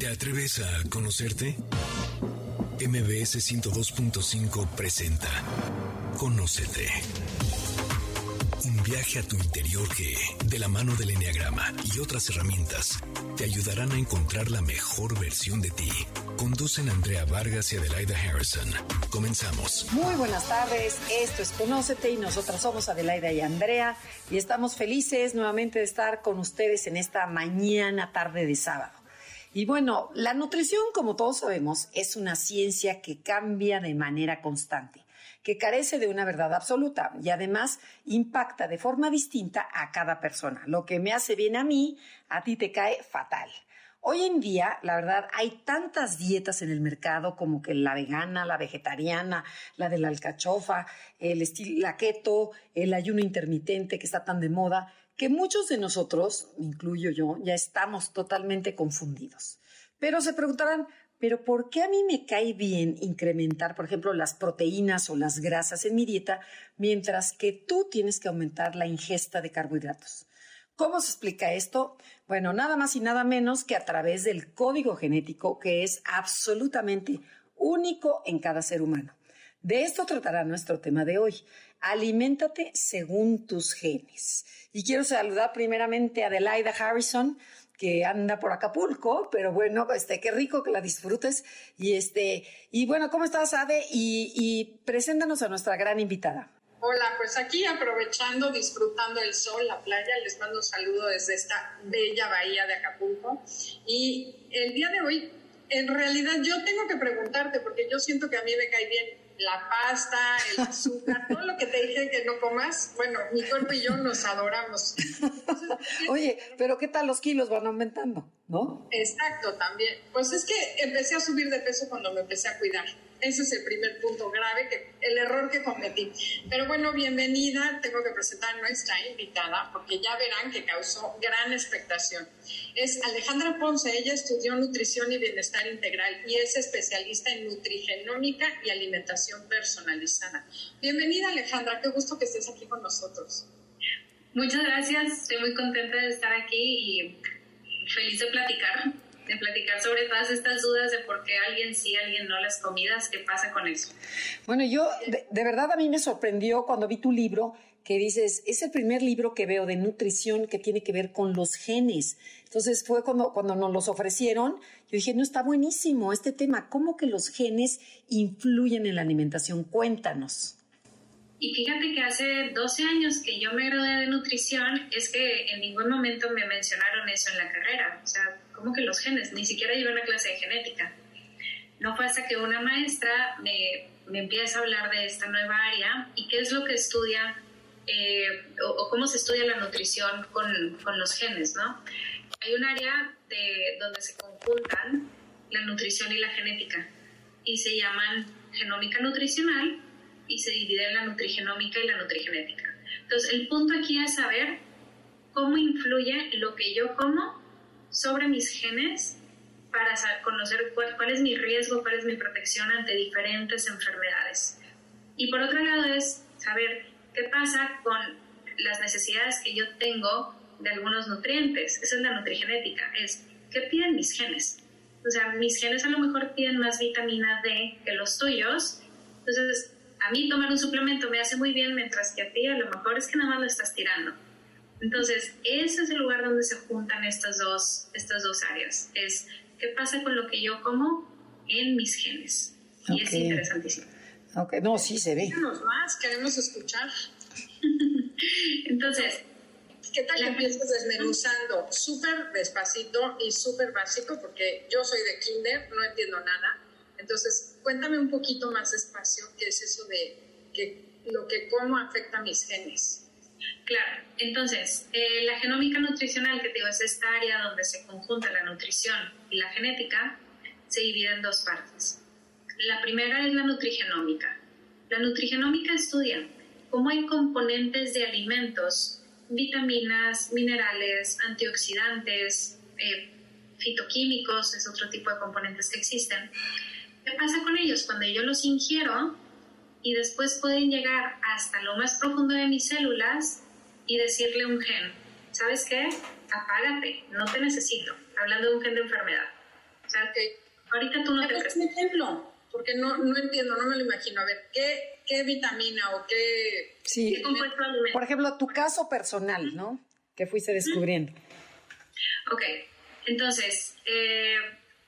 ¿Te atreves a conocerte? MBS 102.5 presenta Conócete. Un viaje a tu interior que, de la mano del Enneagrama y otras herramientas, te ayudarán a encontrar la mejor versión de ti. Conducen Andrea Vargas y Adelaida Harrison. Comenzamos. Muy buenas tardes, esto es Conócete y nosotras somos Adelaida y Andrea y estamos felices nuevamente de estar con ustedes en esta mañana tarde de sábado. Y bueno, la nutrición, como todos sabemos, es una ciencia que cambia de manera constante, que carece de una verdad absoluta y además impacta de forma distinta a cada persona. Lo que me hace bien a mí, a ti te cae fatal. Hoy en día, la verdad, hay tantas dietas en el mercado como que la vegana, la vegetariana, la de la alcachofa, el la keto, el ayuno intermitente que está tan de moda, que muchos de nosotros, incluyo yo, ya estamos totalmente confundidos. Pero se preguntarán, ¿pero por qué a mí me cae bien incrementar, por ejemplo, las proteínas o las grasas en mi dieta, mientras que tú tienes que aumentar la ingesta de carbohidratos? ¿Cómo se explica esto? Bueno, nada más y nada menos que a través del código genético que es absolutamente único en cada ser humano. De esto tratará nuestro tema de hoy. Aliméntate según tus genes. Y quiero saludar primeramente a Adelaida Harrison, que anda por Acapulco, pero bueno, este, qué rico que la disfrutes. Y este, y bueno, ¿cómo estás, Ade? Y, y preséntanos a nuestra gran invitada. Hola, pues aquí aprovechando, disfrutando el sol, la playa, les mando un saludo desde esta bella bahía de Acapulco. Y el día de hoy, en realidad yo tengo que preguntarte, porque yo siento que a mí me cae bien la pasta, el azúcar, todo lo que te dije que no comas, bueno, mi cuerpo y yo nos adoramos. Oye, pero ¿qué tal los kilos van aumentando, no? Exacto, también. Pues es que empecé a subir de peso cuando me empecé a cuidar. Ese es el primer punto grave, que, el error que cometí. Pero bueno, bienvenida. Tengo que presentar a nuestra invitada porque ya verán que causó gran expectación. Es Alejandra Ponce. Ella estudió nutrición y bienestar integral y es especialista en nutrigenómica y alimentación personalizada. Bienvenida, Alejandra. Qué gusto que estés aquí con nosotros. Muchas gracias. Estoy muy contenta de estar aquí y feliz de platicar de platicar sobre todas estas dudas de por qué alguien sí, alguien no las comidas, qué pasa con eso. Bueno, yo de, de, verdad a mí me sorprendió cuando vi tu libro que dices, es el primer libro que veo de nutrición que tiene que ver con los genes. Entonces fue cuando, cuando nos los ofrecieron, yo dije, no, está buenísimo este tema, ¿cómo que los genes influyen en la alimentación? Cuéntanos. Y fíjate que hace 12 años que yo me gradué de nutrición, es que en ningún momento me mencionaron eso en la carrera. O sea, ¿cómo que los genes? Ni siquiera llevé una clase de genética. No fue hasta que una maestra me, me empieza a hablar de esta nueva área y qué es lo que estudia eh, o, o, cómo se estudia la nutrición con, con los genes, ¿no? Hay un área de, donde se conjuntan la nutrición y la genética y se llaman genómica nutricional y se divide en la nutrigenómica y la nutrigenética. Entonces, el punto aquí es saber cómo influye lo que yo como sobre mis genes para conocer cuál, cuál, es mi riesgo, cuál es mi protección ante diferentes enfermedades. Y por otro lado es saber qué pasa con las necesidades que yo tengo de algunos nutrientes. Esa es la nutrigenética, es qué piden mis genes. O sea, mis genes a lo mejor piden más vitamina D que los tuyos. Entonces, a mí tomar un suplemento me hace muy bien, mientras que a ti a lo mejor es que nada más lo estás tirando. Entonces, ese es el lugar donde se juntan estas dos, estas dos áreas. Es qué pasa con lo que yo como en mis genes. Y okay. es interesantísimo. Ok, no, sí se ve. Más, queremos escuchar. Entonces, ¿qué tal que empiezas desmenuzando? Súper despacito y súper básico, porque yo soy de kinder, no entiendo nada. Entonces, cuéntame un poquito más despacio qué es eso de que lo que como afecta a mis genes. Claro, entonces, eh, la genómica nutricional, que te digo, es esta área donde se conjunta la nutrición y la genética, se divide en dos partes. La primera es la nutrigenómica. La nutrigenómica estudia cómo hay componentes de alimentos, vitaminas, minerales, antioxidantes, eh, fitoquímicos, es otro tipo de componentes que existen. ¿Qué pasa con ellos? Cuando yo los ingiero y después pueden llegar hasta lo más profundo de mis células y decirle a un gen, ¿sabes qué? Apágate, no te necesito, hablando de un gen de enfermedad. O sea, que ahorita tú no te un ejemplo, porque no, no entiendo, no me lo imagino. A ver, ¿qué, qué vitamina o qué, sí. qué compuesto Por ejemplo, tu caso personal, ¿no? Que fuiste descubriendo. Ok, entonces, eh,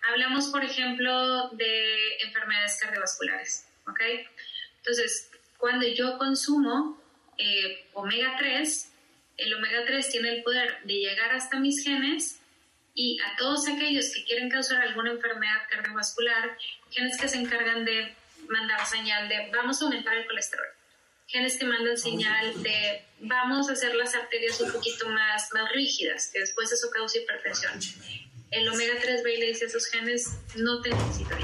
hablamos, por ejemplo, de enfermedades cardiovasculares, ¿ok? Entonces, cuando yo consumo eh, omega 3, el omega 3 tiene el poder de llegar hasta mis genes y a todos aquellos que quieren causar alguna enfermedad cardiovascular, genes que se encargan de mandar señal de vamos a aumentar el colesterol, genes que mandan señal de vamos a hacer las arterias un poquito más, más rígidas, que después eso causa hipertensión. El omega 3 ve y le dice a esos genes, no te necesito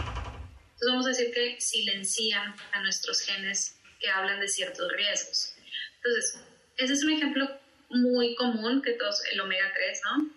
Entonces vamos a decir que silencian a nuestros genes que hablan de ciertos riesgos. Entonces, ese es un ejemplo muy común que todos, el omega 3, ¿no?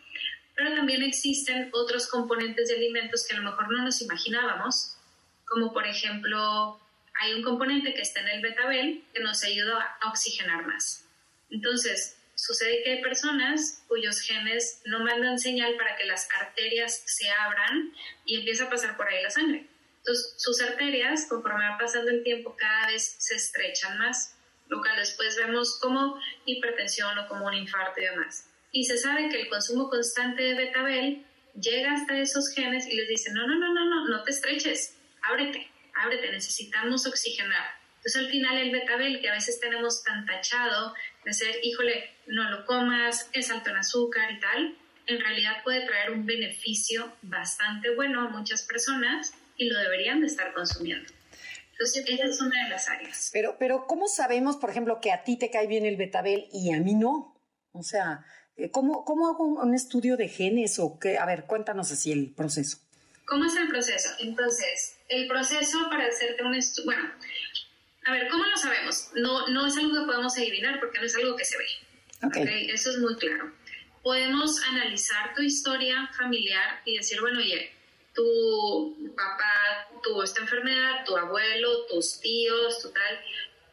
Pero también existen otros componentes de alimentos que a lo mejor no nos imaginábamos, como por ejemplo, hay un componente que está en el betabel que nos ayuda a oxigenar más. Entonces, sucede que hay personas cuyos genes no mandan señal para que las arterias se abran y empieza a pasar por ahí la sangre. Entonces, sus arterias, conforme va pasando el tiempo, cada vez se estrechan más lo cual después vemos como hipertensión o como un infarto y demás. Y se sabe que el consumo constante de betabel llega hasta esos genes y les dice, no, no, no, no, no, no te estreches, ábrete, ábrete, necesitamos oxigenar. Entonces al final el betabel que a veces tenemos tan tachado de ser, híjole, no lo comas, es alto en azúcar y tal, en realidad puede traer un beneficio bastante bueno a muchas personas y lo deberían de estar consumiendo. Entonces, esa es una de las áreas. Pero, pero, ¿cómo sabemos, por ejemplo, que a ti te cae bien el betabel y a mí no? O sea, eh, ¿cómo, cómo hago un estudio de genes o qué? A ver, cuéntanos así el proceso. ¿Cómo es el proceso? Entonces, el proceso para hacerte un estudio, bueno, a ver, ¿cómo lo sabemos? No, no es algo que podemos adivinar porque no es algo que se ve. Okay. Eso es muy claro. Podemos analizar tu historia familiar y decir, bueno, oye, tu papá tuvo esta enfermedad, tu abuelo, tus tíos, tu tal,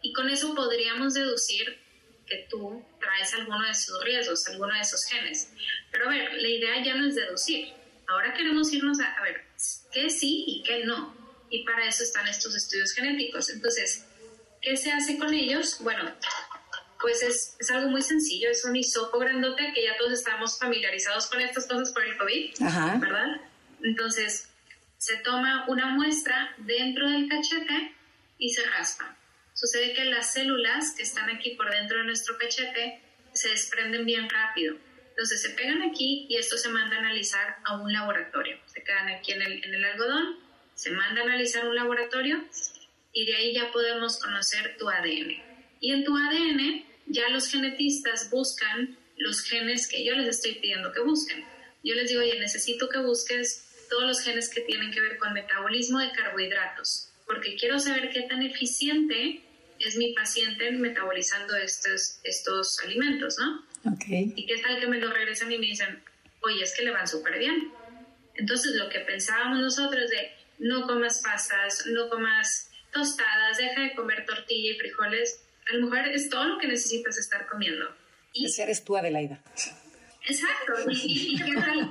y con eso podríamos deducir que tú traes alguno de esos riesgos, alguno de esos genes. Pero a ver, la idea ya no es deducir. Ahora queremos irnos a, a ver qué sí y qué no. Y para eso están estos estudios genéticos. Entonces, ¿qué se hace con ellos? Bueno, pues es, es, algo muy sencillo, es un hisopo grandote que ya todos estamos familiarizados con estas cosas por el COVID, ¿verdad? Entonces, se toma una muestra dentro del cachete y se raspa. Sucede que las células que están aquí por dentro de nuestro cachete se desprenden bien rápido. Entonces se pegan aquí y esto se manda a analizar a un laboratorio. Se quedan aquí en el, en el algodón, se manda a analizar a un laboratorio y de ahí ya podemos conocer tu ADN. Y en tu ADN ya los genetistas buscan los genes que yo les estoy pidiendo que busquen. Yo les digo, oye, necesito que busques todos los genes que tienen que ver con metabolismo de carbohidratos, porque quiero saber qué tan eficiente es mi paciente metabolizando estos, estos alimentos, ¿no? Okay. Y qué tal que me lo regresan y me dicen, oye, es que le van súper bien. Entonces, lo que pensábamos nosotros de no comas pastas, no comas tostadas, deja de comer tortilla y frijoles, a lo mejor es todo lo que necesitas estar comiendo. Y Ese eres tú, Adelaida. Exacto. y qué tal?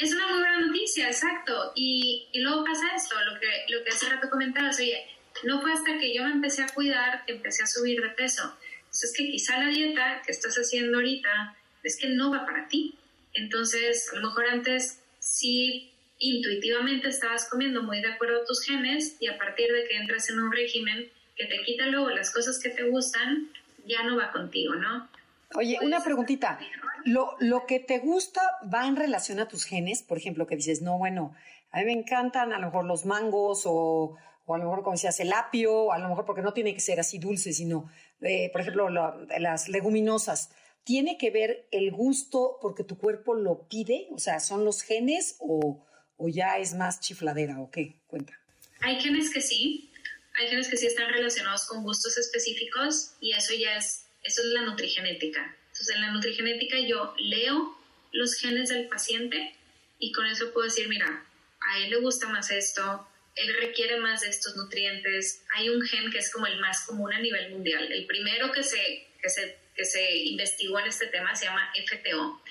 Es una muy buena noticia, exacto. Y, y, luego pasa esto, lo que, lo que hace rato comentabas, oye, no fue hasta que yo me empecé a cuidar que empecé a subir de peso. Entonces es que quizá la dieta que estás haciendo ahorita es que no va para ti. Entonces, a lo mejor antes sí intuitivamente estabas comiendo muy de acuerdo a tus genes y a partir de que entras en un régimen que te quita luego las cosas que te gustan, ya no va contigo, ¿no? Oye, una preguntita. Lo, lo que te gusta va en relación a tus genes, por ejemplo, que dices, no, bueno, a mí me encantan a lo mejor los mangos o, o a lo mejor, como decías, el apio, a lo mejor porque no tiene que ser así dulce, sino, eh, por ejemplo, las leguminosas. ¿Tiene que ver el gusto porque tu cuerpo lo pide? O sea, ¿son los genes o, o ya es más chifladera o qué? Cuenta. Hay genes que sí, hay genes que sí están relacionados con gustos específicos y eso ya es eso es la nutrigenética. Entonces, en la nutrigenética yo leo los genes del paciente y con eso puedo decir, mira, a él le gusta más esto, él requiere más de estos nutrientes. Hay un gen que es como el más común a nivel mundial. El primero que se, que se, que se investigó en este tema se llama FTO.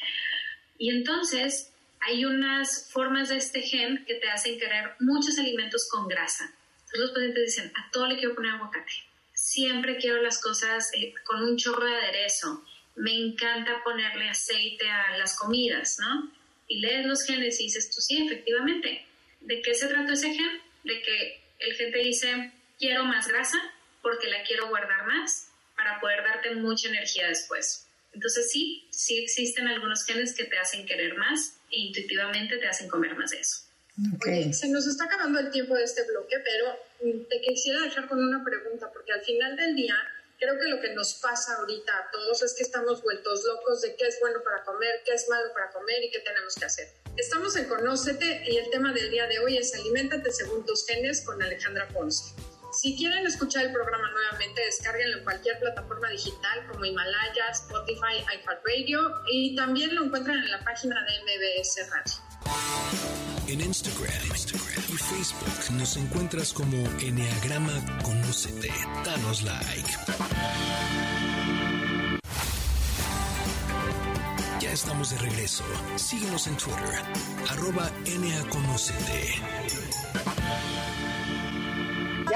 Y entonces hay unas formas de este gen que te hacen querer muchos alimentos con grasa. Entonces los pacientes dicen, a todo le quiero poner aguacate. Siempre quiero las cosas eh, con un chorro de aderezo. Me encanta ponerle aceite a las comidas, ¿no? Y lees los genes y dices, tú sí, efectivamente. ¿De qué se trata ese gen? De que el gen te dice, quiero más grasa porque la quiero guardar más para poder darte mucha energía después. Entonces sí, sí existen algunos genes que te hacen querer más e intuitivamente te hacen comer más de eso. se nos está acabando el tiempo de este bloque, pero te quisiera dejar con una pregunta, porque al final del día creo que lo que nos pasa ahorita a todos es que estamos vueltos locos de qué es bueno para comer, qué es malo para comer y qué tenemos que hacer. Estamos en Conócete y el tema del día de hoy es Aliméntate según tus genes con Alejandra Ponce. Si quieren escuchar el programa nuevamente, descárguenlo en cualquier plataforma digital como Himalaya, Spotify, iHeartRadio y también lo encuentran en la página de MBS Radio. En Instagram, Instagram Facebook nos encuentras como Enneagrama Conócete. Danos like. Ya estamos de regreso. Síguenos en Twitter, arroba Conocete.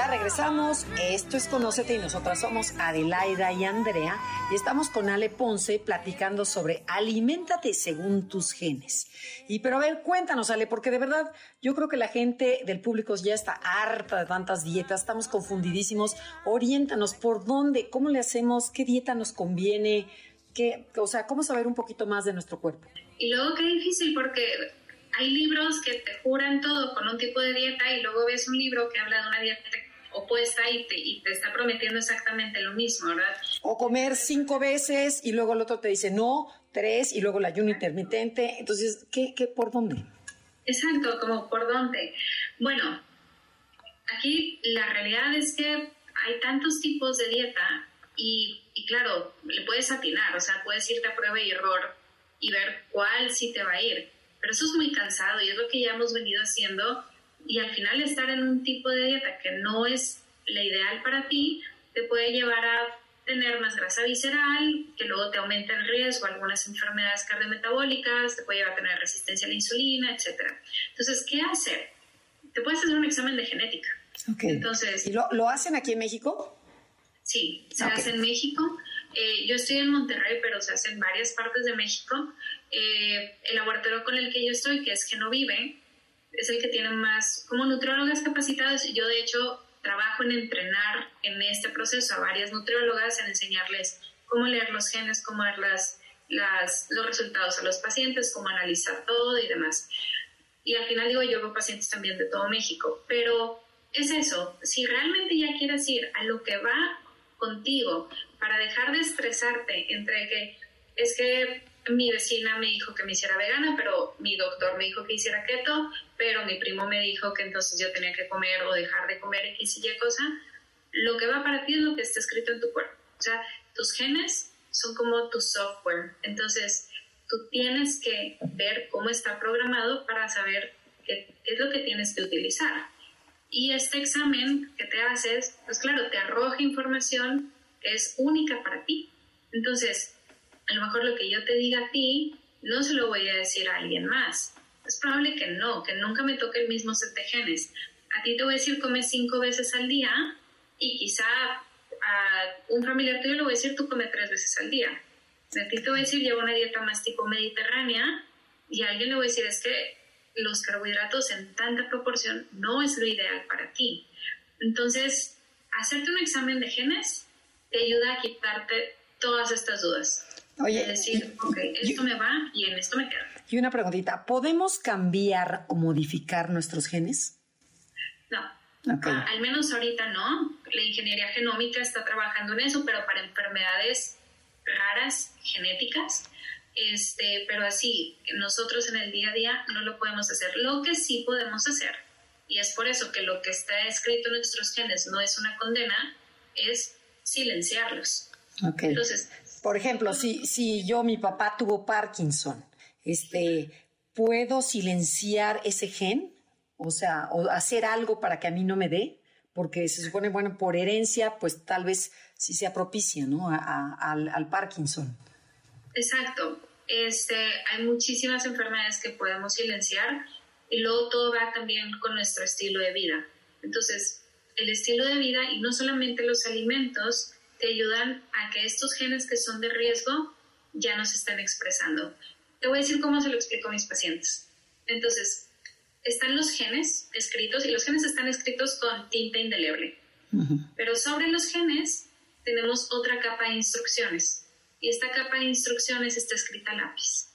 Regresamos. Esto es Conócete y nosotras somos Adelaida y Andrea y estamos con Ale Ponce platicando sobre aliméntate según tus genes. Y pero a ver, cuéntanos Ale, porque de verdad yo creo que la gente del público ya está harta de tantas dietas, estamos confundidísimos. Oriéntanos por dónde, cómo le hacemos, qué dieta nos conviene, qué, o sea, cómo saber un poquito más de nuestro cuerpo. Y luego qué difícil porque hay libros que te juran todo con un tipo de dieta y luego ves un libro que habla de una dieta opuesta y te, y te está prometiendo exactamente lo mismo, ¿verdad? O comer cinco veces y luego el otro te dice no, tres y luego el ayuno intermitente. Entonces, ¿qué, qué, por dónde? Exacto, como por dónde. Bueno, aquí la realidad es que hay tantos tipos de dieta y, y claro, le puedes atinar, o sea, puedes irte a prueba y error y ver cuál sí te va a ir. Pero eso es muy cansado y es lo que ya hemos venido haciendo y al final estar en un tipo de dieta que no es la ideal para ti, te puede llevar a tener más grasa visceral, que luego te aumenta el riesgo algunas enfermedades cardiometabólicas, te puede llevar a tener resistencia a la insulina, etc. Entonces, ¿qué hacer? Te puedes hacer un examen de genética. Entonces, ¿Y lo, hacen aquí en México? Sí, se hace en México. Eh, yo estoy en Monterrey, pero se hace en varias partes de México. Eh, el laboratorio con el que yo estoy, que es Genovive, es el que tiene más, como nutriólogas capacitadas, yo de hecho trabajo en entrenar en este proceso a varias nutriólogas, en enseñarles cómo leer los genes, cómo ver las, los resultados a los pacientes, cómo analizar todo y demás. Y al final digo, yo veo pacientes también de todo México, pero es eso, si realmente ya quieres ir a lo que va contigo para dejar de estresarte entre que es que mi vecina me dijo que me hiciera vegana, pero mi doctor me dijo que hiciera keto, pero mi primo me dijo que entonces yo tenía que comer o dejar de comer X y Y cosa. Lo que va para ti es lo que está escrito en tu cuerpo. O sea, tus genes son como tu software. Entonces, tú tienes que ver cómo está programado para saber qué, es lo que tienes que utilizar. Y este examen que te haces, pues claro, te arroja información que es única para ti. Entonces, a lo mejor lo que yo te diga a ti no se lo voy a decir a alguien más. Es probable que no, que nunca me toque el mismo set de genes. A ti te voy a decir come cinco veces al día y quizá a un familiar tuyo le voy a decir tú come tres veces al día. A ti te voy a decir lleva una dieta más tipo mediterránea y a alguien le voy a decir es que los carbohidratos en tanta proporción no es lo ideal para ti. Entonces, hacerte un examen de genes te ayuda a quitarte todas estas dudas. Oye, decir, ok, esto me va y en esto me quedo. Y una preguntita, ¿podemos cambiar o modificar nuestros genes? No. al menos ahorita no. La ingeniería genómica está trabajando en eso, pero para enfermedades raras, genéticas. Este, pero así, nosotros en el día a día no lo podemos hacer. Lo que sí podemos hacer, y es por eso que lo que está escrito en nuestros genes no es una condena, es silenciarlos. Okay. Entonces, por ejemplo, si, si yo, mi papá tuvo Parkinson, este, ¿puedo silenciar ese gen? O sea, o hacer algo para que a mí no me dé, porque se supone, bueno, por herencia, pues tal vez sí sea propicia, ¿no? al, Parkinson. Exacto. este, hay muchísimas enfermedades que podemos silenciar y luego todo va también con nuestro estilo de vida. Entonces, el estilo de vida y no solamente los alimentos te ayudan a que estos genes que son de riesgo ya no se estén expresando. Te voy a decir cómo se lo explico a mis pacientes. Entonces, están los genes escritos y los genes están escritos con tinta indeleble. Pero sobre los genes tenemos otra capa de instrucciones y esta capa de instrucciones está escrita a lápiz.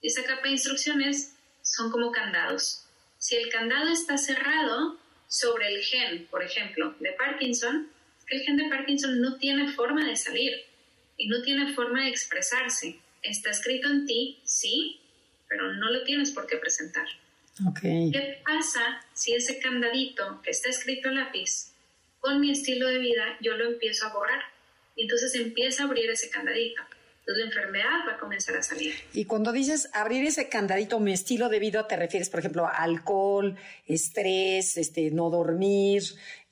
Y esta capa de instrucciones son como candados. Si el candado está cerrado sobre el gen, por ejemplo, de Parkinson, el gen de Parkinson no tiene forma de salir y no tiene forma de expresarse. Está escrito en ti, sí, pero no lo tienes por qué presentar. ¿Qué pasa si ese candadito que está escrito a lápiz, con mi estilo de vida, yo lo empiezo a borrar? Y entonces empieza a abrir ese candadito. Entonces la enfermedad va a comenzar a salir. Y cuando dices abrir ese candadito, mi estilo de vida, te refieres, por ejemplo, a alcohol, estrés, este, no dormir,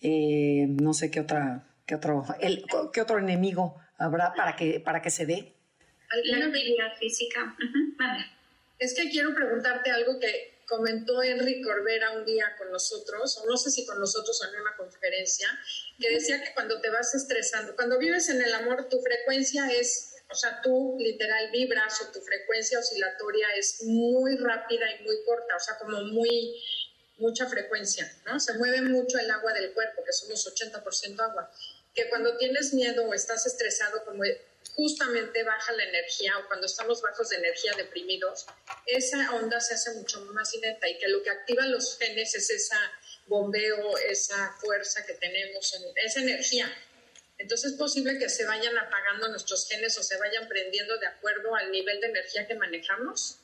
eh, no sé qué otra, qué otro, el, qué otro enemigo habrá para que, para que se dé. La actividad física. Es que quiero preguntarte algo que comentó Enrique Corbera un día con nosotros, o no sé si con nosotros o en una conferencia, que decía que cuando te vas estresando, cuando vives en el amor, tu frecuencia es, o sea, tú literal vibras o tu frecuencia oscilatoria es muy rápida y muy corta, o sea, como muy, mucha frecuencia, ¿no? Se mueve mucho el agua del cuerpo, que somos 80% agua. Que cuando tienes miedo o estás estresado, como justamente baja la energía o cuando estamos bajos de energía, deprimidos, esa onda se hace mucho más ineta y que lo que activa los genes es esa bombeo, esa fuerza que tenemos, esa energía. Entonces es posible que se vayan apagando nuestros genes o se vayan prendiendo de acuerdo al nivel de energía que manejamos.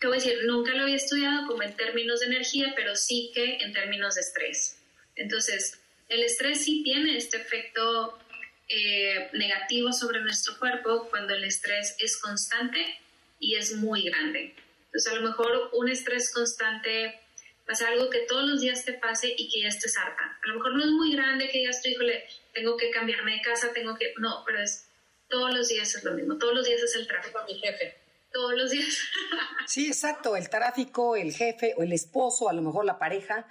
Te voy a decir, nunca lo había estudiado como en términos de energía, pero sí que en términos de estrés. Entonces, el estrés sí tiene este efecto eh, negativo sobre nuestro cuerpo cuando el estrés es constante y es muy grande. Entonces, a lo mejor un estrés constante pasa algo que todos los días te pase y que ya estés harta. A lo mejor no es muy grande que digas, híjole, tengo que cambiarme de casa, tengo que... No, pero es todos los días es lo mismo, todos los días es el tráfico. mi jefe. Todos los días. sí, exacto, el tráfico, el jefe o el esposo, a lo mejor la pareja.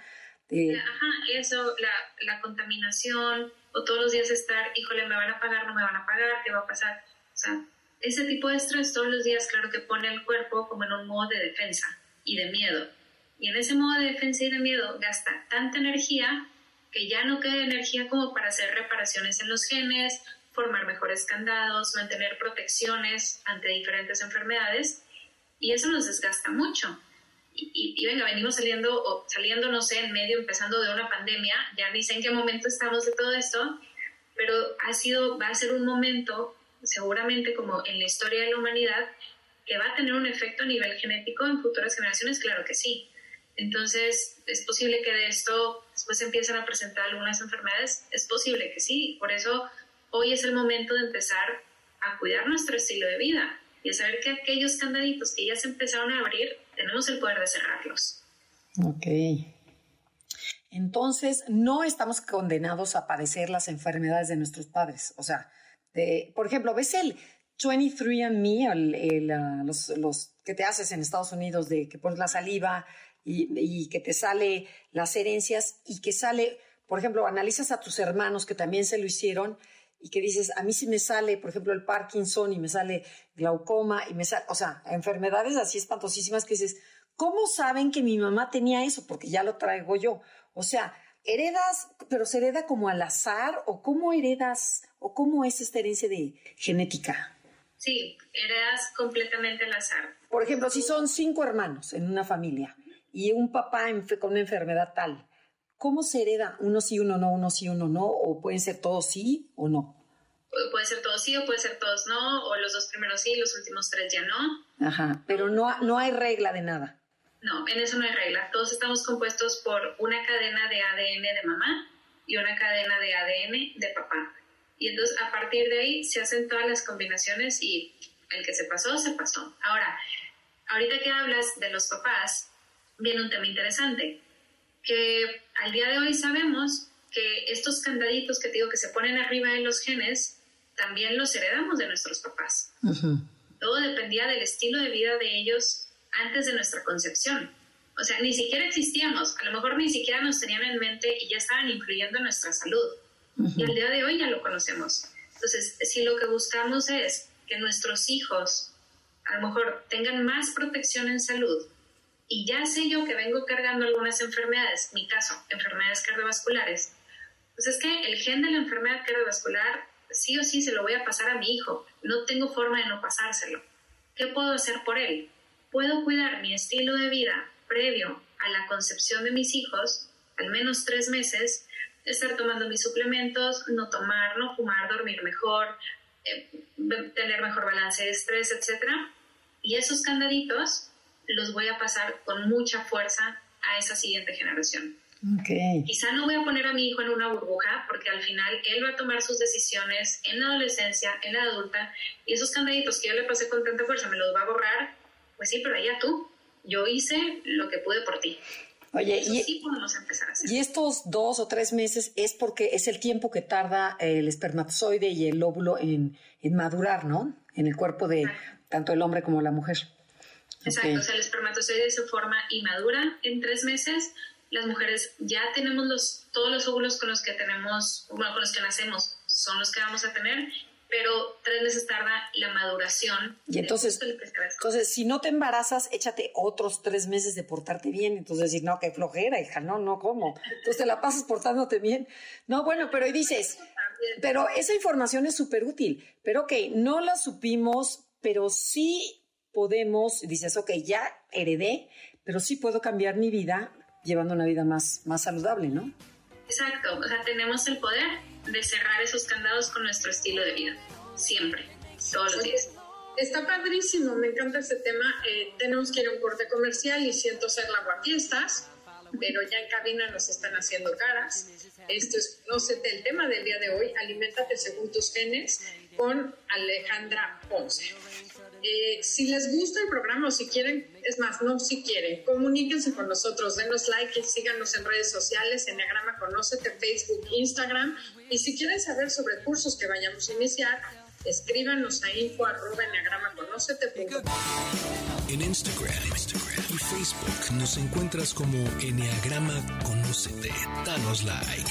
Ajá, eso, la, la contaminación, o todos los días estar, híjole, me van a pagar, no me van a pagar, ¿qué va a pasar? O sea, ese tipo de estrés todos los días, claro que pone el cuerpo como en un modo de defensa y de miedo. Y en ese modo de defensa y de miedo gasta tanta energía que ya no queda energía como para hacer reparaciones en los genes, formar mejores candados, mantener protecciones ante diferentes enfermedades. Y eso nos desgasta mucho. Y, venga, venimos saliendo, o saliendo, no sé, en medio, empezando de una pandemia, ya ni sé en qué momento estamos de todo esto, pero ha sido, va a ser un momento, seguramente como en la historia de la humanidad, que va a tener un efecto a nivel genético en futuras generaciones, claro que sí. Entonces, ¿es posible que de esto después empiecen a presentar algunas enfermedades? Es posible que sí. Por eso, hoy es el momento de empezar a cuidar nuestro estilo de vida y a saber que aquellos candaditos que ya se empezaron a abrir, tenemos el poder de cerrarlos. Ok. Entonces, no estamos condenados a padecer las enfermedades de nuestros padres. O sea, por ejemplo, ¿ves el 23andMe, el, el, uh, los, los, que te haces en Estados Unidos de que pones la saliva y, y, que te sale las herencias y que sale, por ejemplo, analizas a tus hermanos que también se lo hicieron y que dices, a mí sí me sale, por ejemplo, el Parkinson y me sale glaucoma y me sale, o sea, enfermedades así espantosísimas que dices, ¿cómo saben que mi mamá tenía eso? Porque ya lo traigo yo. O sea, heredas, pero se hereda como al azar o cómo heredas o cómo es esta herencia de genética. Sí, heredas completamente al azar. Por ejemplo, si son cinco hermanos en una familia y un papá con una enfermedad tal, ¿Cómo se hereda? ¿Uno sí, uno no, uno sí, uno no? ¿O pueden ser todos sí o no? Puede ser todos sí o puede ser todos no, o los dos primeros sí, los últimos tres ya no. Ajá, pero no, no hay regla de nada. No, en eso no hay regla. Todos estamos compuestos por una cadena de ADN de mamá y una cadena de ADN de papá. Y entonces a partir de ahí se hacen todas las combinaciones y el que se pasó, se pasó. Ahora, ahorita que hablas de los papás, viene un tema interesante que al día de hoy sabemos que estos candaditos que te digo que se ponen arriba de los genes, también los heredamos de nuestros papás. Todo dependía del estilo de vida de ellos antes de nuestra concepción. O sea, ni siquiera existíamos, a lo mejor ni siquiera nos tenían en mente y ya estaban influyendo en nuestra salud. Y al día de hoy ya lo conocemos. Entonces, si lo que buscamos es que nuestros hijos a lo mejor tengan más protección en salud, y ya sé yo que vengo cargando algunas enfermedades, mi caso, enfermedades cardiovasculares, pues es que el gen de la enfermedad cardiovascular sí o sí se lo voy a pasar a mi hijo, no tengo forma de no pasárselo. ¿Qué puedo hacer por él? Puedo cuidar mi estilo de vida previo a la concepción de mis hijos, al menos tres meses, estar tomando mis suplementos, no tomar, no fumar, dormir mejor, eh, tener mejor balance de estrés, etc. Y esos candaditos los voy a pasar con mucha fuerza a esa siguiente generación. Okay. Quizá no voy a poner a mi hijo en una burbuja porque al final él va a tomar sus decisiones en la adolescencia, en la adulta, y esos candaditos que yo le pasé con tanta fuerza me los va a borrar. Pues sí, pero allá tú. Yo hice lo que pude por ti. Oye, y, sí podemos empezar a hacer. y estos dos o tres meses es porque es el tiempo que tarda el espermatozoide y el óvulo en, en madurar, ¿no? En el cuerpo de tanto el hombre como la mujer. Exacto, o sea, el espermatozoide se forma y madura en tres meses. Las mujeres ya tenemos los, todos los óvulos con los que tenemos, bueno, con los que nacemos, son los que vamos a tener, pero tres meses tarda la maduración. Y entonces, entonces, si no te embarazas, échate otros tres meses de portarte bien. Entonces, decir, no, qué flojera, hija, no, no, ¿cómo? Entonces te la pasas portándote bien. No, bueno, pero y dices, pero esa información es súper útil. Pero ok, no la supimos, pero sí podemos, dices, ok, ya heredé, pero sí puedo cambiar mi vida llevando una vida más, más saludable, ¿no? Exacto, o sea, tenemos el poder de cerrar esos candados con nuestro estilo de vida, siempre, todos los días. Está padrísimo, me encanta ese tema. Eh, tenemos que ir a un corte comercial y siento ser la guapiestas, pero ya en cabina nos están haciendo caras. Esto es, no sé, el tema del día de hoy, aliméntate según tus genes, con Alejandra Ponce. Eh, si les gusta el programa o si quieren, es más, no si quieren, comuníquense con nosotros, denos like síganos en redes sociales, Enneagrama Conócete, Facebook, Instagram. Y si quieren saber sobre cursos que vayamos a iniciar, escríbanos a info arroba En Instagram, Instagram y Facebook nos encuentras como Enneagrama Conócete. Danos like.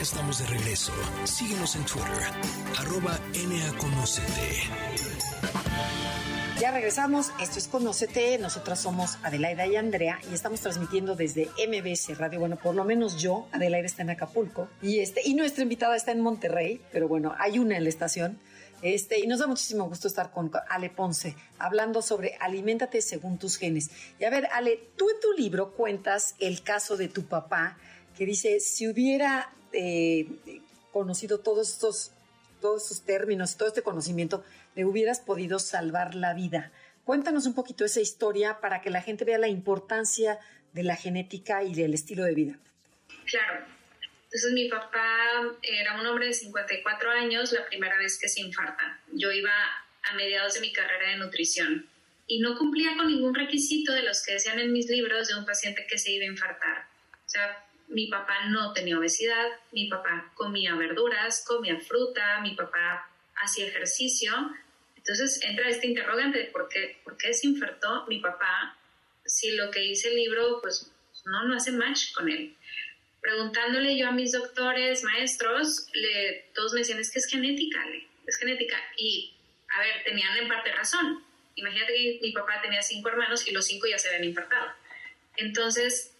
Estamos de regreso. Síguenos en Twitter, arroba NAConocete. Ya regresamos, esto es Conocete, nosotras somos Adelaida y Andrea y estamos transmitiendo desde MBS Radio, bueno, por lo menos yo, Adelaida está en Acapulco y, este, y nuestra invitada está en Monterrey, pero bueno, hay una en la estación. Este, y nos da muchísimo gusto estar con Ale Ponce, hablando sobre Aliméntate según tus genes. Y a ver, Ale, tú en tu libro cuentas el caso de tu papá, que dice, si hubiera eh, conocido todos estos, todos estos términos, todo este conocimiento, le hubieras podido salvar la vida. Cuéntanos un poquito esa historia para que la gente vea la importancia de la genética y del estilo de vida. Claro. Entonces mi papá era un hombre de 54 años la primera vez que se infarta. Yo iba a mediados de mi carrera de nutrición y no cumplía con ningún requisito de los que decían en mis libros de un paciente que se iba a infartar. O sea, mi papá no tenía obesidad, mi papá comía verduras, comía fruta, mi papá hacía ejercicio. Entonces entra este interrogante de por qué, por qué se infartó mi papá si lo que dice el libro pues no, no hace match con él. Preguntándole yo a mis doctores, maestros, le, todos me decían es que es genética, es genética. Y a ver, tenían en parte razón. Imagínate que mi papá tenía cinco hermanos y los cinco ya se habían infartado. Entonces,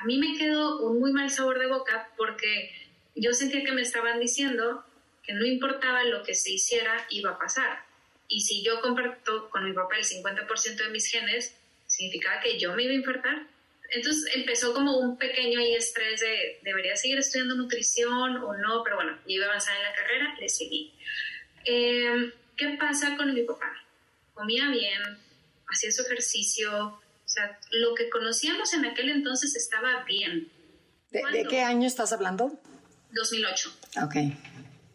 a mí me quedó un muy mal sabor de boca porque yo sentía que me estaban diciendo que no importaba lo que se hiciera, iba a pasar. Y si yo comparto con mi papá el 50% de mis genes, significaba que yo me iba a infartar. Entonces empezó como un pequeño estrés de, ¿debería seguir estudiando nutrición o no? Pero bueno, yo iba a avanzar en la carrera, le seguí. Em, ¿Qué pasa con mi papá? Comía bien, hacía su ejercicio, sea, lo que conocíamos en aquel entonces estaba bien. ¿De, qué año estás hablando? 2008. Ok.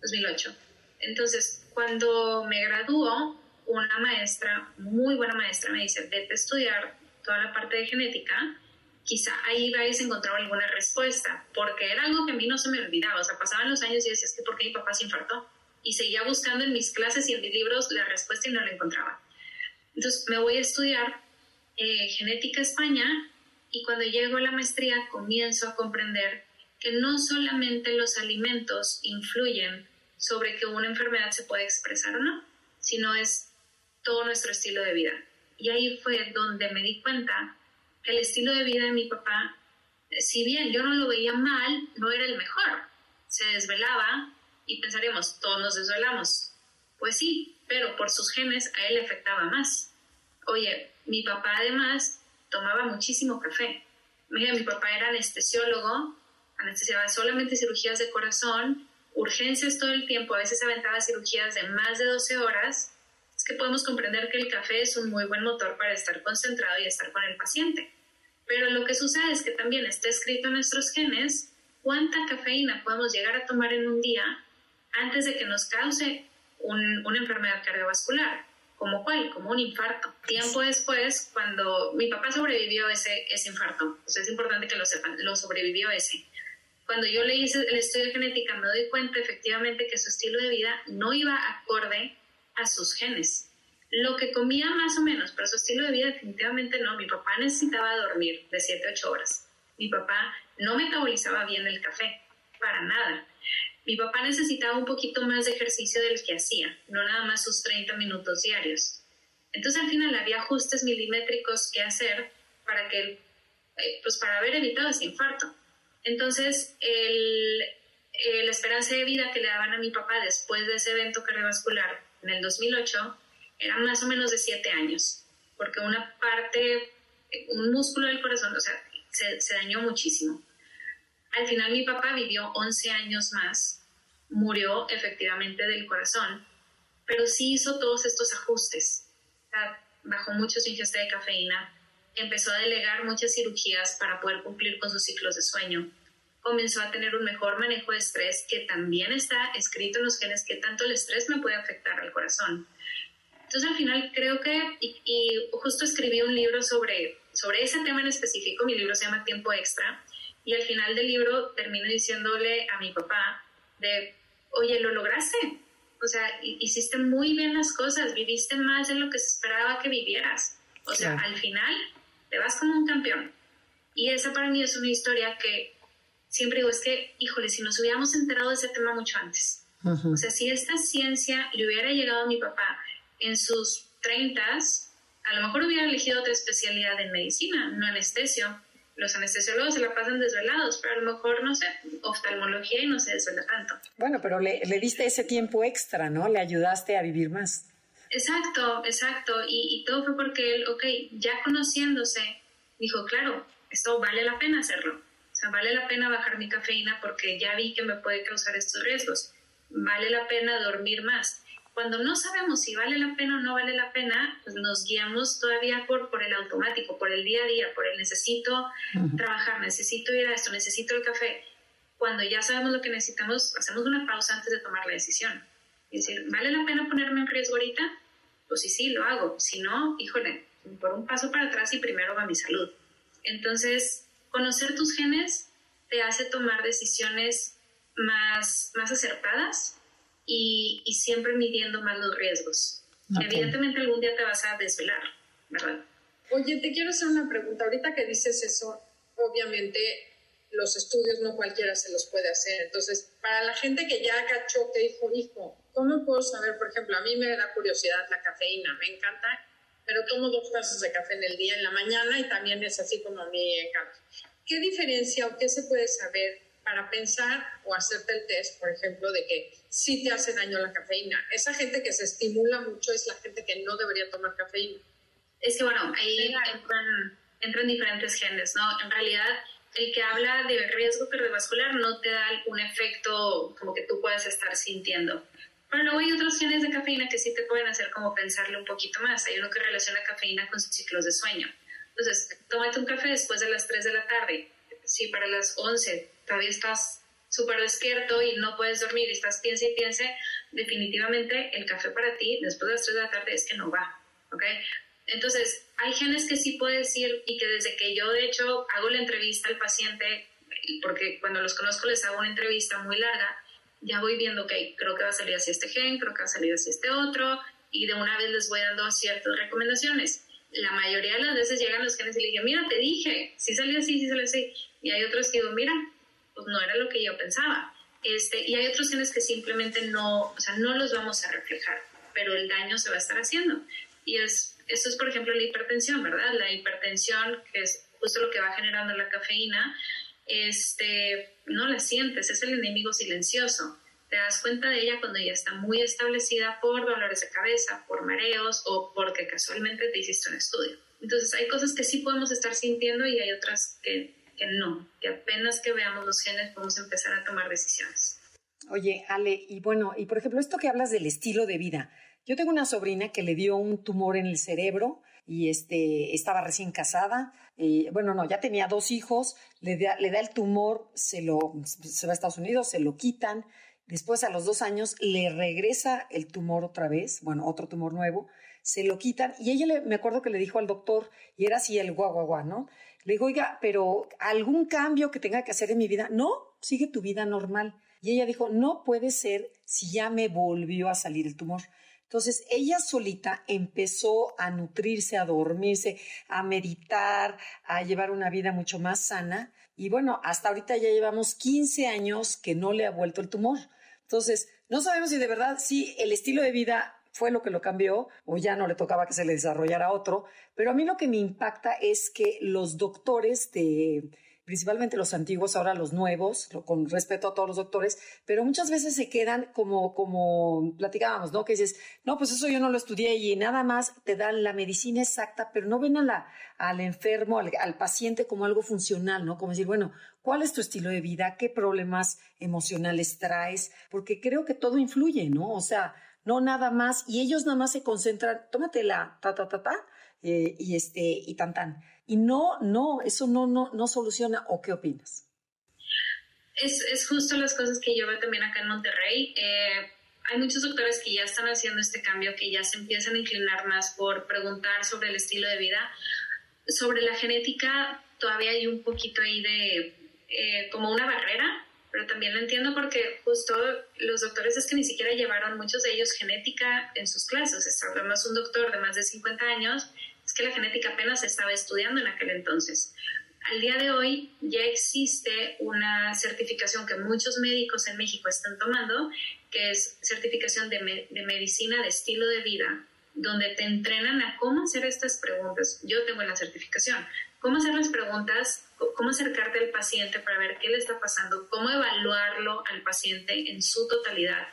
2008. Entonces, cuando me graduó, una maestra, muy buena maestra, me dice, vete a estudiar toda la parte de genética quizá ahí vais a encontrar alguna respuesta, porque era algo que a mí no se me olvidaba, o sea, pasaban los años y decía, es que ¿por qué mi papá se infartó? Y seguía buscando en mis clases y en mis libros la respuesta y no la encontraba. Entonces me voy a estudiar genética España y cuando llego a la maestría comienzo a comprender que no solamente los alimentos influyen sobre que una enfermedad se puede expresar o no, sino es todo nuestro estilo de vida. Y ahí fue donde me di cuenta que el estilo de vida de mi papá, si bien yo no lo veía mal, no era el mejor. Se desvelaba y pensaríamos, todos nos desvelamos. Pues sí, pero por sus genes a él le afectaba más. Oye, mi papá además tomaba muchísimo café. Mira, mi papá era anestesiólogo, anestesiaba solamente cirugías de corazón, urgencias todo el tiempo, a veces aventaba cirugías de más de 12 horas. Es que podemos comprender que el café es un muy buen motor para estar concentrado y estar con el paciente. Pero lo que sucede es que también está escrito en nuestros genes cuánta cafeína podemos llegar a tomar en un día antes de que nos cause una enfermedad cardiovascular. ¿Como cuál? Como un infarto. Tiempo después, cuando mi papá sobrevivió ese, ese infarto, pues es importante que lo sepan, lo sobrevivió ese. Cuando yo le hice el estudio de genética, me doy cuenta efectivamente que su estilo de vida no iba acorde a sus genes. Lo que comía más o menos, pero su estilo de vida definitivamente no. Mi papá necesitaba dormir de 7 a 8 horas. Mi papá no metabolizaba bien el café, para nada. Mi papá necesitaba un poquito más de ejercicio del que hacía, no nada más sus 30 minutos diarios. Entonces al final había ajustes milimétricos que hacer para que, eh, pues para haber evitado ese infarto. Entonces la esperanza de vida que le daban a mi papá después de ese evento cardiovascular en el 2008 era más o menos de 7 años, porque una parte, un músculo del corazón, o sea, se, se dañó muchísimo. Al final mi papá vivió 11 años más, murió efectivamente del corazón, pero sí hizo todos estos ajustes. bajó mucho su ingesta de cafeína, empezó a delegar muchas cirugías para poder cumplir con sus ciclos de sueño, comenzó a tener un mejor manejo de estrés, que también está escrito en los genes que tanto el estrés me puede afectar al corazón. Entonces al final creo que, y, justo escribí un libro sobre, sobre ese tema en específico, mi libro se llama Tiempo Extra, y al final del libro termino diciéndole a mi papá de, oye, lo lograste. O sea, hiciste muy bien las cosas, viviste más de lo que se esperaba que vivieras. O sea, al final te vas como un campeón. Y esa para mí es una historia que siempre digo, es que, híjole, si nos hubiéramos enterado de ese tema mucho antes. O sea, si esta ciencia le hubiera llegado a mi papá en sus 30, a lo mejor hubiera elegido otra especialidad en medicina, no anestesio, los anestesiólogos se la pasan desvelados, pero a lo mejor, no sé, oftalmología y no se desvela tanto. Bueno, pero le, le diste ese tiempo extra, ¿no? Le ayudaste a vivir más. Exacto, exacto. Y, y, todo fue porque él, ok, ya conociéndose, dijo, claro, esto vale la pena hacerlo. O sea, vale la pena bajar mi cafeína porque ya vi que me puede causar estos riesgos. Vale la pena dormir más cuando no sabemos si vale la pena o no vale la pena, pues nos guiamos todavía por, por el automático, por el día a día, por el necesito trabajar, necesito ir a esto, necesito el café. Cuando ya sabemos lo que necesitamos, hacemos una pausa antes de tomar la decisión. Y decir, ¿vale la pena ponerme en riesgo ahorita? Pues sí, sí, lo hago. Si no, híjole, por un paso para atrás y primero va mi salud. Entonces, conocer tus genes te hace tomar decisiones más, más acertadas y, y siempre midiendo más los riesgos. Evidentemente algún día te vas a desvelar, ¿verdad? Oye, te quiero hacer una pregunta. Ahorita que dices eso, obviamente los estudios no cualquiera se los puede hacer. Entonces, para la gente que ya cachó que dijo, hijo, ¿cómo puedo saber? Por ejemplo, a mí me da curiosidad la cafeína, me encanta, pero tomo dos tazas de café en el día, en la mañana, y también es así como a mí encanta. ¿Qué diferencia o qué se puede saber para pensar o hacerte el test, por ejemplo, de que sí te hace daño la cafeína. Esa gente que se estimula mucho es la gente que no debería tomar cafeína. Es que, bueno, ahí entran, diferentes genes, ¿no? En realidad, el que habla de riesgo cardiovascular no te da un efecto como que tú puedas estar sintiendo. Pero luego hay otros genes de cafeína que sí te pueden hacer como pensarle un poquito más. Hay uno que relaciona cafeína con sus ciclos de sueño. Entonces, tómate un café después de las 3 de la tarde. Si para las 11 todavía estás súper despierto y no puedes dormir estás piense y piense, definitivamente el café para ti después de las 3 de la tarde es que no va, ¿ok? Entonces, hay genes que sí puedo decir y que desde que yo, de hecho, hago la entrevista al paciente, porque cuando los conozco les hago una entrevista muy larga, ya voy viendo, que creo que va a salir así este gen, creo que va a salir así este otro, y de una vez les voy dando ciertas recomendaciones. La mayoría de las veces llegan los genes y le digo, mira, te dije, sí salió así, sí salió así. Y hay otros que digo, mira, pues no era lo que yo pensaba. Este, y hay otros genes que simplemente no, o sea, no los vamos a reflejar, pero el daño se va a estar haciendo. Y es, esto es, por ejemplo, la hipertensión, ¿verdad? La hipertensión, que es justo lo que va generando la cafeína, este, no la sientes, es el enemigo silencioso. Te das cuenta de ella cuando ya está muy establecida por dolores de cabeza, por mareos o porque casualmente te hiciste un estudio. Entonces hay cosas que sí podemos estar sintiendo y hay otras que, que no, que apenas que veamos los genes podemos empezar a tomar decisiones. Oye, Ale, y bueno, y por ejemplo, esto que hablas del estilo de vida. Yo tengo una sobrina que le dio un tumor en el cerebro y este, estaba recién casada. Y, bueno, no, ya tenía dos hijos, le da, le da el tumor, se, lo, se va a Estados Unidos, se lo quitan. Después, a los dos años, le regresa el tumor otra vez, bueno, otro tumor nuevo, se lo quitan. Y ella me acuerdo que le dijo al doctor, y era así el guau, ¿no? Le dijo, oiga, pero algún cambio que tenga que hacer en mi vida. No, sigue tu vida normal. Y ella dijo, no puede ser si ya me volvió a salir el tumor. Entonces, ella solita empezó a nutrirse, a dormirse, a meditar, a llevar una vida mucho más sana. Y bueno, hasta ahorita ya llevamos 15 años que no le ha vuelto el tumor. Entonces, no sabemos si de verdad, si el estilo de vida fue lo que lo cambió o ya no le tocaba que se le desarrollara otro. Pero a mí lo que me impacta es que los doctores de principalmente los antiguos, ahora los nuevos, con respeto a todos los doctores, pero muchas veces se quedan como, como platicábamos, ¿no? Que dices, no, pues eso yo no lo estudié y nada más te dan la medicina exacta, pero no ven a la, al enfermo, al, al paciente como algo funcional, ¿no? Como decir, bueno, ¿cuál es tu estilo de vida? ¿Qué problemas emocionales traes? Porque creo que todo influye, ¿no? O sea, no nada más, y ellos nada más se concentran, tómatela, ta, ta, ta, ta, eh, y este, y tan, tan y no, no, eso no, no, no soluciona. ¿O qué opinas? Es, es justo las cosas que yo veo también acá en Monterrey. Eh, hay muchos doctores que ya están haciendo este cambio, que ya se empiezan a inclinar más por preguntar sobre el estilo de vida. Sobre la genética, todavía hay un poquito ahí de eh, como una barrera, pero también lo entiendo porque justo los doctores es que ni siquiera llevaron muchos de ellos genética en sus clases. Hablamos un doctor de más de 50 años es que la genética apenas se estaba estudiando en aquel entonces. Al día de hoy ya existe una certificación que muchos médicos en México están tomando, que es certificación de, de medicina de estilo de vida, donde te entrenan a cómo hacer estas preguntas. Yo tengo la certificación. Cómo hacer las preguntas, cómo acercarte al paciente para ver qué le está pasando, cómo evaluarlo al paciente en su totalidad.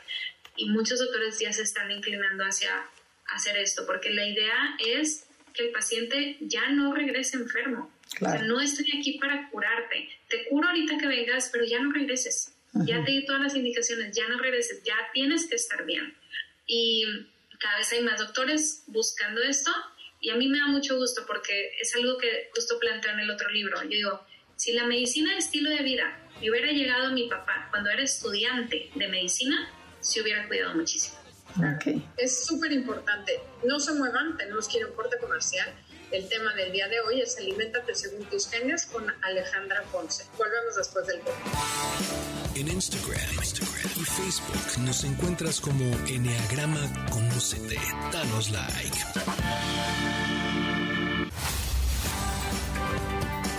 Y muchos doctores ya se están inclinando hacia hacer esto, porque la idea es que el paciente ya no regrese enfermo. O sea, no estoy aquí para curarte. Te curo ahorita que vengas, pero ya no regreses. Ya te di todas las indicaciones, ya no regreses, ya tienes que estar bien. Y cada vez hay más doctores buscando esto y a mí me da mucho gusto porque es algo que justo planteo en el otro libro. Yo digo, si la medicina de estilo de vida me hubiera llegado a mi papá cuando era estudiante de medicina, se hubiera cuidado muchísimo. Es súper importante. No se muevan, tenemos que ir a un corte comercial. El tema del día de hoy es Aliméntate según tus genes con Alejandra Ponce. Volvemos después del corte. En Instagram, Facebook nos encuentras como Enneagrama Conócete. Danos like.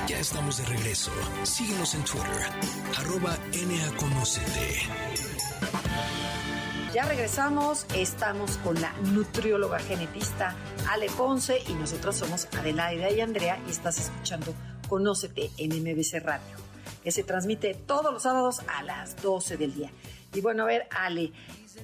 Ya estamos de regreso. Síguenos en Twitter, arroba. Ya regresamos, estamos con la nutrióloga genetista Ale Ponce y nosotros somos Adelaida y Andrea y estás escuchando Conócete en MBC Radio, que se transmite todos los sábados a las 12 del día. Y bueno, a ver, Ale,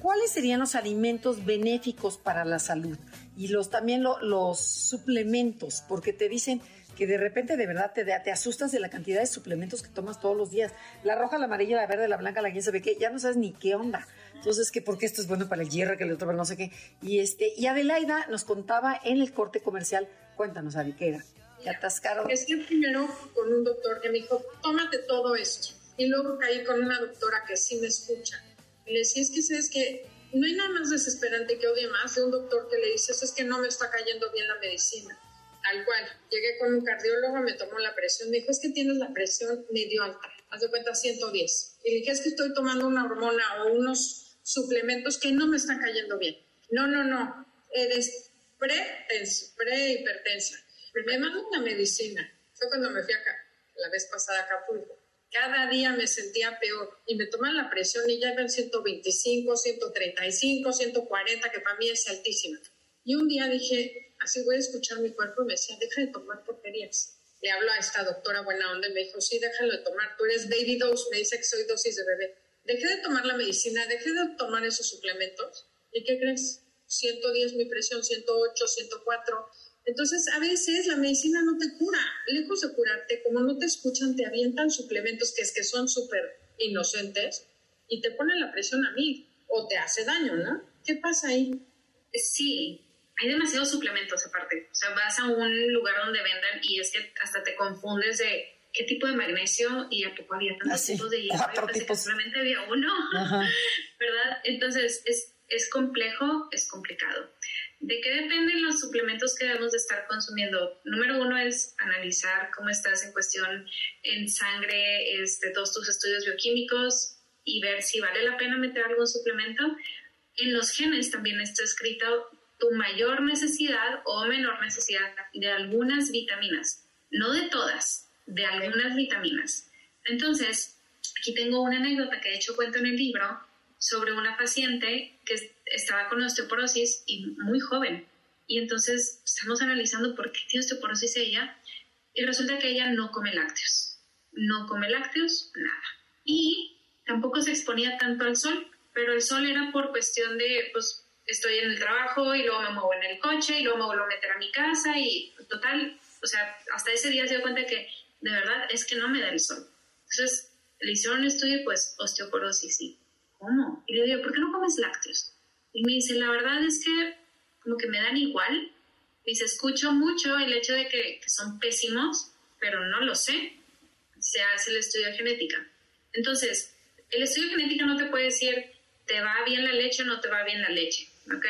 ¿cuáles serían los alimentos benéficos para la salud? Y los también los suplementos, porque te dicen que de repente de verdad te, te asustas de la cantidad de suplementos que tomas todos los días. La roja, la amarilla, la verde, la blanca, la quién sabe qué, ya no sabes ni qué onda. Entonces, que porque esto es bueno para el hierro, que el otro para no sé qué. Y este, y Adelaida nos contaba en el corte comercial, cuéntanos, Adi, ¿qué era? ¿Qué atascaron? Que primero con un doctor que me dijo, tómate todo esto. Y luego caí con una doctora que sí me escucha. Y le decía, es que sabes que no hay nada más desesperante que odie más de un doctor que le dices es que no me está cayendo bien la medicina. Al cual, llegué con un cardiólogo, me tomó la presión, me dijo es que tienes la presión medio alta, haz de cuenta 110. Y le dije es que estoy tomando una hormona o unos suplementos que no me están cayendo bien. No, no, no, eres pre-hipertensa. Me mandó una medicina. Fue cuando me fui acá, la vez pasada a Acapulco cada día me sentía peor y me toman la presión y ya eran 125, 135, 140, que para mí es altísima. Y un día dije, así voy a escuchar mi cuerpo y me decía, deja de tomar porquerías. Le hablo a esta doctora buena onda y me dijo, sí, déjalo de tomar, tú eres baby dose, me dice que soy dosis de bebé. Dejé de tomar la medicina, dejé de tomar esos suplementos. ¿Y qué crees? 110 mi presión, 108, 104 entonces, a veces la medicina no te cura. Lejos de curarte, como no te escuchan, te avientan suplementos que es que son súper inocentes y te ponen la presión a mí o te hace daño, ¿no? ¿Qué pasa ahí? Sí, hay demasiados suplementos aparte. O sea, vas a un lugar donde vendan y es que hasta te confundes de qué tipo de magnesio y a poco había tantos ah, tipos de hierro. Yo solamente había uno, ¿verdad? Entonces, es, es complejo, es complicado. ¿De qué dependen los suplementos que debemos de estar consumiendo? Número uno es analizar cómo estás en cuestión en sangre, este, todos tus estudios bioquímicos y ver si vale la pena meter algún suplemento. En los genes también está escrito tu mayor necesidad o menor necesidad de algunas vitaminas, no de todas, de algunas vitaminas. Entonces, aquí tengo una anécdota que de hecho cuento en el libro sobre una paciente que estaba con osteoporosis y muy joven. Y entonces estamos analizando por qué tiene osteoporosis ella y resulta que ella no come lácteos. No come lácteos, nada. Y tampoco se exponía tanto al sol, pero el sol era por cuestión de, pues, estoy en el trabajo y luego me muevo en el coche y luego me vuelvo a meter a mi casa y total, o sea, hasta ese día se dio cuenta que de verdad es que no me da el sol. Entonces le hicieron un estudio pues osteoporosis, sí. ¿Cómo? Y le digo, ¿por qué no comes lácteos? Y me dice, la verdad es que como que me dan igual. Dice, escucho mucho el hecho de que, son pésimos, pero no lo sé. Se hace el estudio de genética. Entonces, el estudio de genética no te puede decir, te va bien la leche o no te va bien la leche, ¿ok?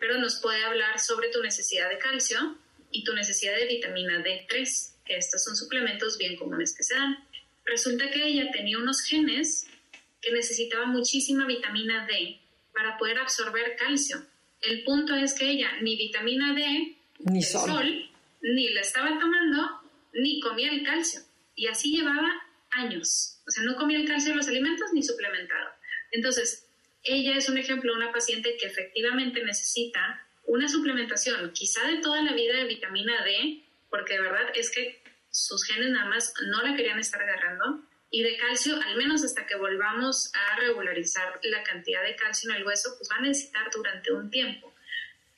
Pero nos puede hablar sobre tu necesidad de calcio y tu necesidad de vitamina D3, que estos son suplementos bien comunes que se dan. Resulta que ella tenía unos genes que necesitaba muchísima vitamina D para poder absorber calcio. El punto es que ella ni vitamina D, ni sol. ni la estaba tomando, ni comía el calcio. Y así llevaba años. O sea, no comía el calcio en los alimentos ni suplementado. Entonces, ella es un ejemplo, una paciente que efectivamente necesita una suplementación, quizá de toda la vida de vitamina D, porque de verdad es que sus genes nada más no la querían estar agarrando, y de calcio, al menos hasta que volvamos a regularizar la cantidad de calcio en el hueso, pues va a necesitar durante un tiempo.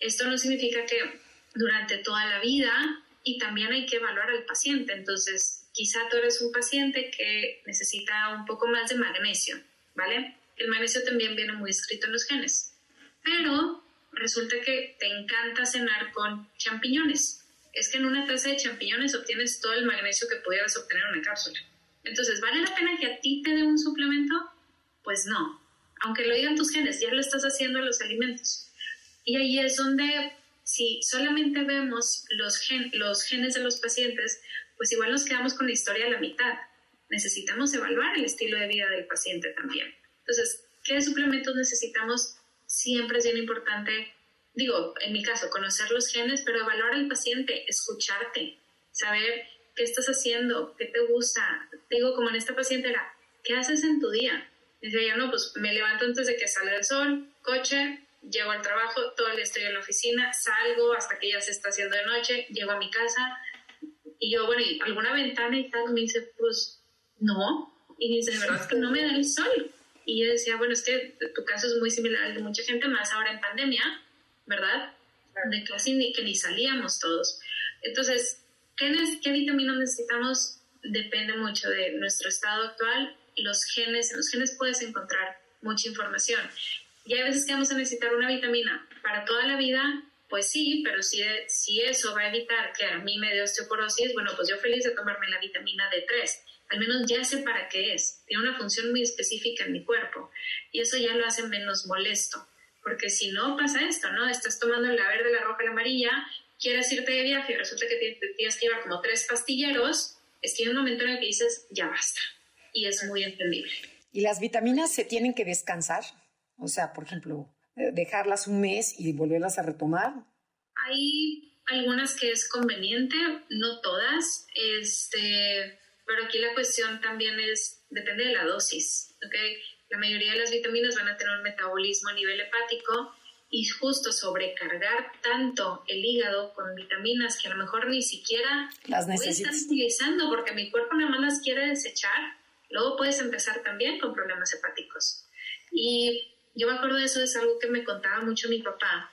Esto no significa que durante toda la vida y también hay que evaluar al paciente. Entonces, quizá tú eres un paciente que necesita un poco más de magnesio, ¿vale? El magnesio también viene muy escrito en los genes. Pero resulta que te encanta cenar con champiñones. Es que en una taza de champiñones obtienes todo el magnesio que pudieras obtener en una cápsula. Entonces, ¿vale la pena que a ti te dé un suplemento? Pues no. Aunque lo digan tus genes, ya lo estás haciendo en los alimentos. Y ahí es donde, si solamente vemos los, los genes de los pacientes, pues igual nos quedamos con la historia a la mitad. Necesitamos evaluar el estilo de vida del paciente también. Entonces, ¿qué suplementos necesitamos? Siempre es bien importante, digo, en mi caso, conocer los genes, pero evaluar al paciente, escucharte, saber ¿qué estás haciendo? ¿Qué te gusta? digo, como en esta paciente era, ¿qué haces en tu día? Dice ella, no, pues me levanto antes de que salga el sol, coche, llego al trabajo, todo el día estoy en la oficina, salgo hasta que ya se está haciendo de noche, llego a mi casa y yo, bueno, ¿y alguna ventana y tal? Me dice, pues no. Y dice, de verdad es que no me da el sol. Y yo decía, bueno, es que tu caso es muy similar al de mucha gente, más ahora en pandemia, ¿verdad? De casi ni que ni salíamos todos. Entonces, ¿Qué, vitaminas necesitamos? Depende mucho de nuestro estado actual. Los genes, en los genes puedes encontrar mucha información. Y hay veces que vamos a necesitar una vitamina para toda la vida, pues sí, pero si, si eso va a evitar que a mí me dé osteoporosis, bueno, pues yo feliz de tomarme la vitamina D3. Al menos ya sé para qué es. Tiene una función muy específica en mi cuerpo y eso ya lo hace menos molesto. porque si no pasa esto, ¿no? Estás tomando la verde, la roja, la amarilla, quieres irte de viaje y resulta que tienes que llevar como tres pastilleros, es que hay un momento en el que dices, ya basta. Y es muy entendible. ¿Y las vitaminas se tienen que descansar? O sea, por ejemplo, eh, dejarlas un mes y volverlas a retomar. Hay algunas que es conveniente, no todas, este, pero aquí la cuestión también es, depende de la dosis, ¿ok? La mayoría de las vitaminas van a tener un metabolismo a nivel hepático y justo sobrecargar tanto el hígado con vitaminas que a lo mejor ni siquiera las necesitas utilizando porque mi cuerpo nada más las quiere desechar, luego puedes empezar también con problemas hepáticos. Y yo me acuerdo de eso, es algo que me contaba mucho mi papá.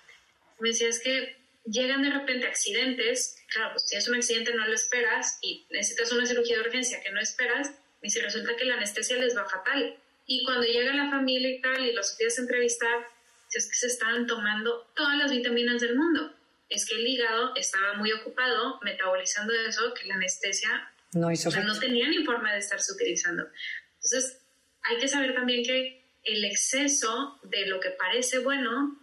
Me decía, es que llegan de repente accidentes, claro, pues tienes un accidente, no lo esperas y necesitas una cirugía de urgencia que no esperas, y si resulta que la anestesia les va fatal. Y cuando llega la familia y tal, y los empiezas a entrevistar, es que se estaban tomando todas las vitaminas del mundo. Es que el hígado estaba muy ocupado metabolizando eso, que la anestesia no, hizo no tenía ni forma de estarse utilizando. Entonces, hay que saber también que el exceso de lo que parece bueno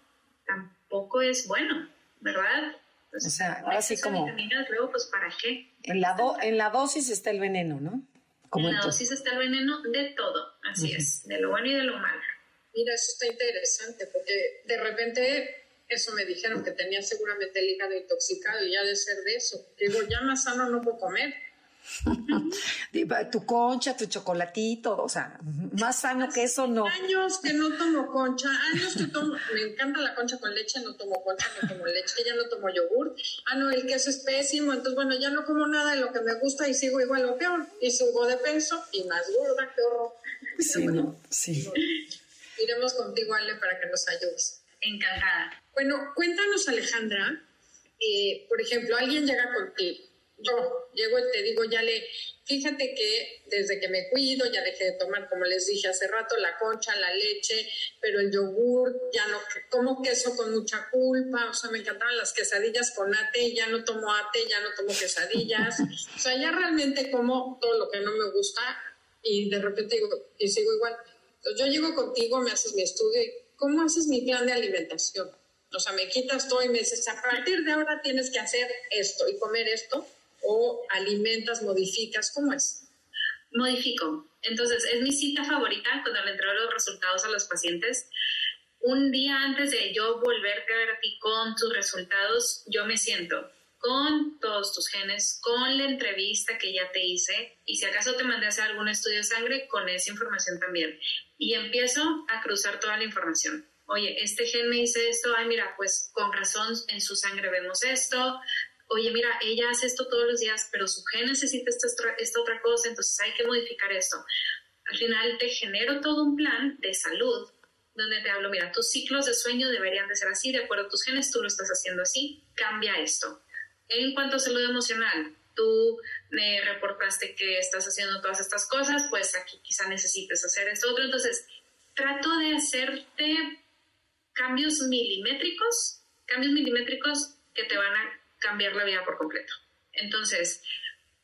tampoco es bueno, ¿verdad? o sea, ahora sí como... Vitaminas, luego, pues, ¿para qué? En la, en la dosis está el veneno, ¿no? Como en la dosis está el veneno de todo, así es, de lo bueno y de lo malo. Mira, eso está interesante, porque de repente eso me dijeron que tenía seguramente el hígado intoxicado y ya de ser de eso. Digo, ya más sano no puedo comer. tu concha, tu chocolatito, o sea, más sano que eso no. Años que no tomo concha, años que tomo, me encanta la concha con leche, no tomo concha, no tomo leche, ya no tomo yogur. Ah, no, el queso es pésimo, entonces bueno, ya no como nada de lo que me gusta y sigo igual o peor. Y subo de peso y más gorda, que horror. Sí, sí iremos contigo, Ale, para que nos ayudes. Encantada. Bueno, cuéntanos, Alejandra, eh, por ejemplo, alguien llega contigo, yo llego y te digo, ya le, fíjate que desde que me cuido, ya dejé de tomar, como les dije hace rato, la concha, la leche, pero el yogur, ya no como queso con mucha culpa, o sea, me encantaban las quesadillas con ate, ya no tomo ate, ya no tomo quesadillas, o sea, ya realmente como todo lo que no me gusta y de repente digo, y sigo igual yo llego contigo, me haces mi estudio y ¿cómo haces mi plan de alimentación? O sea, me quitas todo y me dices, a partir de ahora tienes que hacer esto y comer esto, o alimentas, modificas, ¿cómo es? Modifico. Entonces, es mi cita favorita cuando le entrego los resultados a los pacientes. Un día antes de yo volverte a ver a ti con tus resultados, yo me siento con todos tus genes, con la entrevista que ya te hice y si acaso te mandé a hacer algún estudio de sangre, con esa información también. Y empiezo a cruzar toda la información. Oye, este gen me dice esto, ay mira, pues con razón en su sangre vemos esto. Oye, mira, ella hace esto todos los días, pero su gen necesita esta, esta otra cosa, entonces hay que modificar esto. Al final te genero todo un plan de salud donde te hablo, mira, tus ciclos de sueño deberían de ser así, de acuerdo a tus genes, tú lo estás haciendo así, cambia esto en cuanto a salud emocional, tú me reportaste que estás haciendo todas estas cosas, pues aquí quizá necesites hacer esto otro. Entonces, trato de hacerte cambios milimétricos, cambios milimétricos que te van a cambiar la vida por completo. Entonces,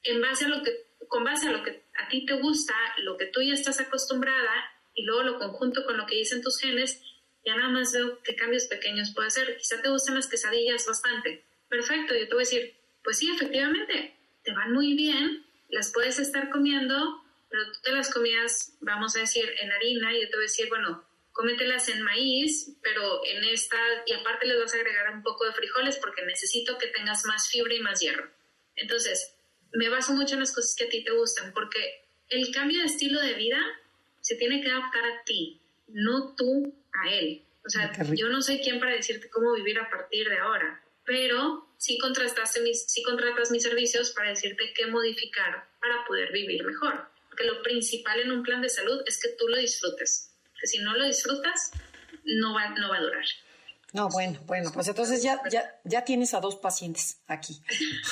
en base a lo que, con base a lo que a ti te gusta, lo que tú ya estás acostumbrada, y luego lo conjunto con lo que dicen tus genes, ya nada más veo qué cambios pequeños puedo hacer. Quizá te gustan las quesadillas bastante perfecto, yo te voy a decir, pues sí, efectivamente, te van muy bien, las puedes estar comiendo, pero tú te las comías, vamos a decir, en harina, y yo te voy a decir, bueno, cómetelas en maíz, pero en esta, y aparte les vas a agregar un poco de frijoles porque necesito que tengas más fibra y más hierro. Entonces, me baso mucho en las cosas que a ti te gustan, porque el cambio de estilo de vida se tiene que adaptar a ti, no tú a él. O sea, yo no soy quien para decirte cómo vivir a partir de ahora pero sí, contrastaste mis, sí contratas mis servicios para decirte qué modificar para poder vivir mejor. Porque lo principal en un plan de salud es que tú lo disfrutes. Que si no lo disfrutas, no va, no va a durar. No, bueno, bueno, pues entonces ya, ya, ya tienes a dos pacientes aquí.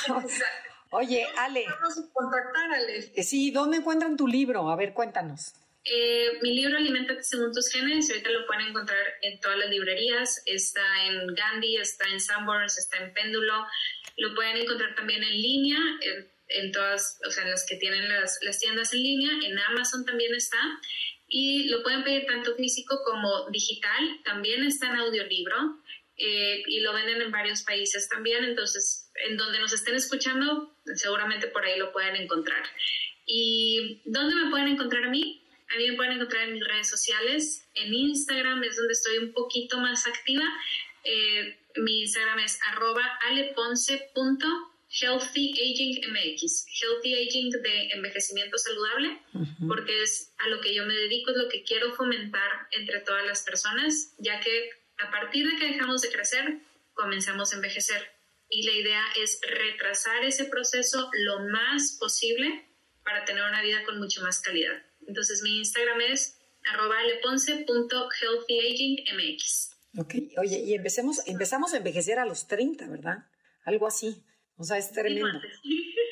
Oye, Ale. Vamos a contactar, Ale. Eh, sí, ¿dónde encuentran tu libro? A ver, cuéntanos. Eh, mi libro Alimentate según tus genes, ahorita lo pueden encontrar en todas las librerías, está en Gandhi, está en Sanborns, está en Péndulo, lo pueden encontrar también en línea, en, todas, o sea, en las que tienen las, las, tiendas en línea, en Amazon también está, y lo pueden pedir tanto físico como digital. También está en audiolibro eh, y lo venden en varios países también. Entonces, en donde nos estén escuchando, seguramente por ahí lo pueden encontrar. ¿Y dónde me pueden encontrar a mí? A mí me pueden encontrar en mis redes sociales. En Instagram es donde estoy un poquito más activa. Eh, mi Instagram es arroba aleponce.com Healthy Aging MX, Healthy Aging de envejecimiento saludable, porque es a lo que yo me dedico, es lo que quiero fomentar entre todas las personas, ya que a partir de que dejamos de crecer, comenzamos a envejecer. Y la idea es retrasar ese proceso lo más posible para tener una vida con mucho más calidad. Entonces mi Instagram es arroba leponce.healthyagingmx. Ok, oye, y empecemos, empezamos a envejecer a los 30, ¿verdad? Algo así. O sea, es tremendo.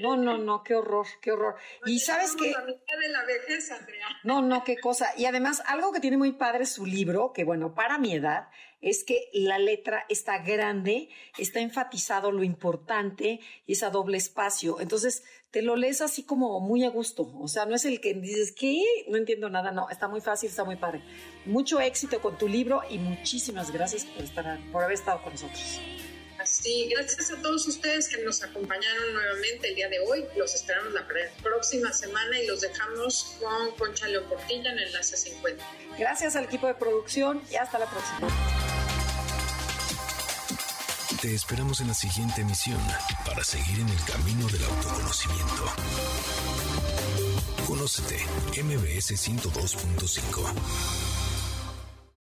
No, no, no, qué horror, qué horror. Y sabes que... de la vejez, Andrea. No, no, qué cosa. Y además, algo que tiene muy padre su libro, que bueno, para mi edad, es que la letra está grande, está enfatizado lo importante y es a doble espacio. Entonces, te lo lees así como muy a gusto. O sea, no es el que dices, ¿qué? No entiendo nada. No, está muy fácil, está muy padre. Mucho éxito con tu libro y muchísimas gracias por, estar, por haber estado con nosotros. Así, gracias a todos ustedes que nos acompañaron nuevamente el día de hoy. Los esperamos la próxima semana y los dejamos con Concha Leoportilla en Enlace 50. Gracias al equipo de producción y hasta la próxima. Te esperamos en la siguiente emisión para seguir en el camino del autoconocimiento. Conócete, MBS 102.5.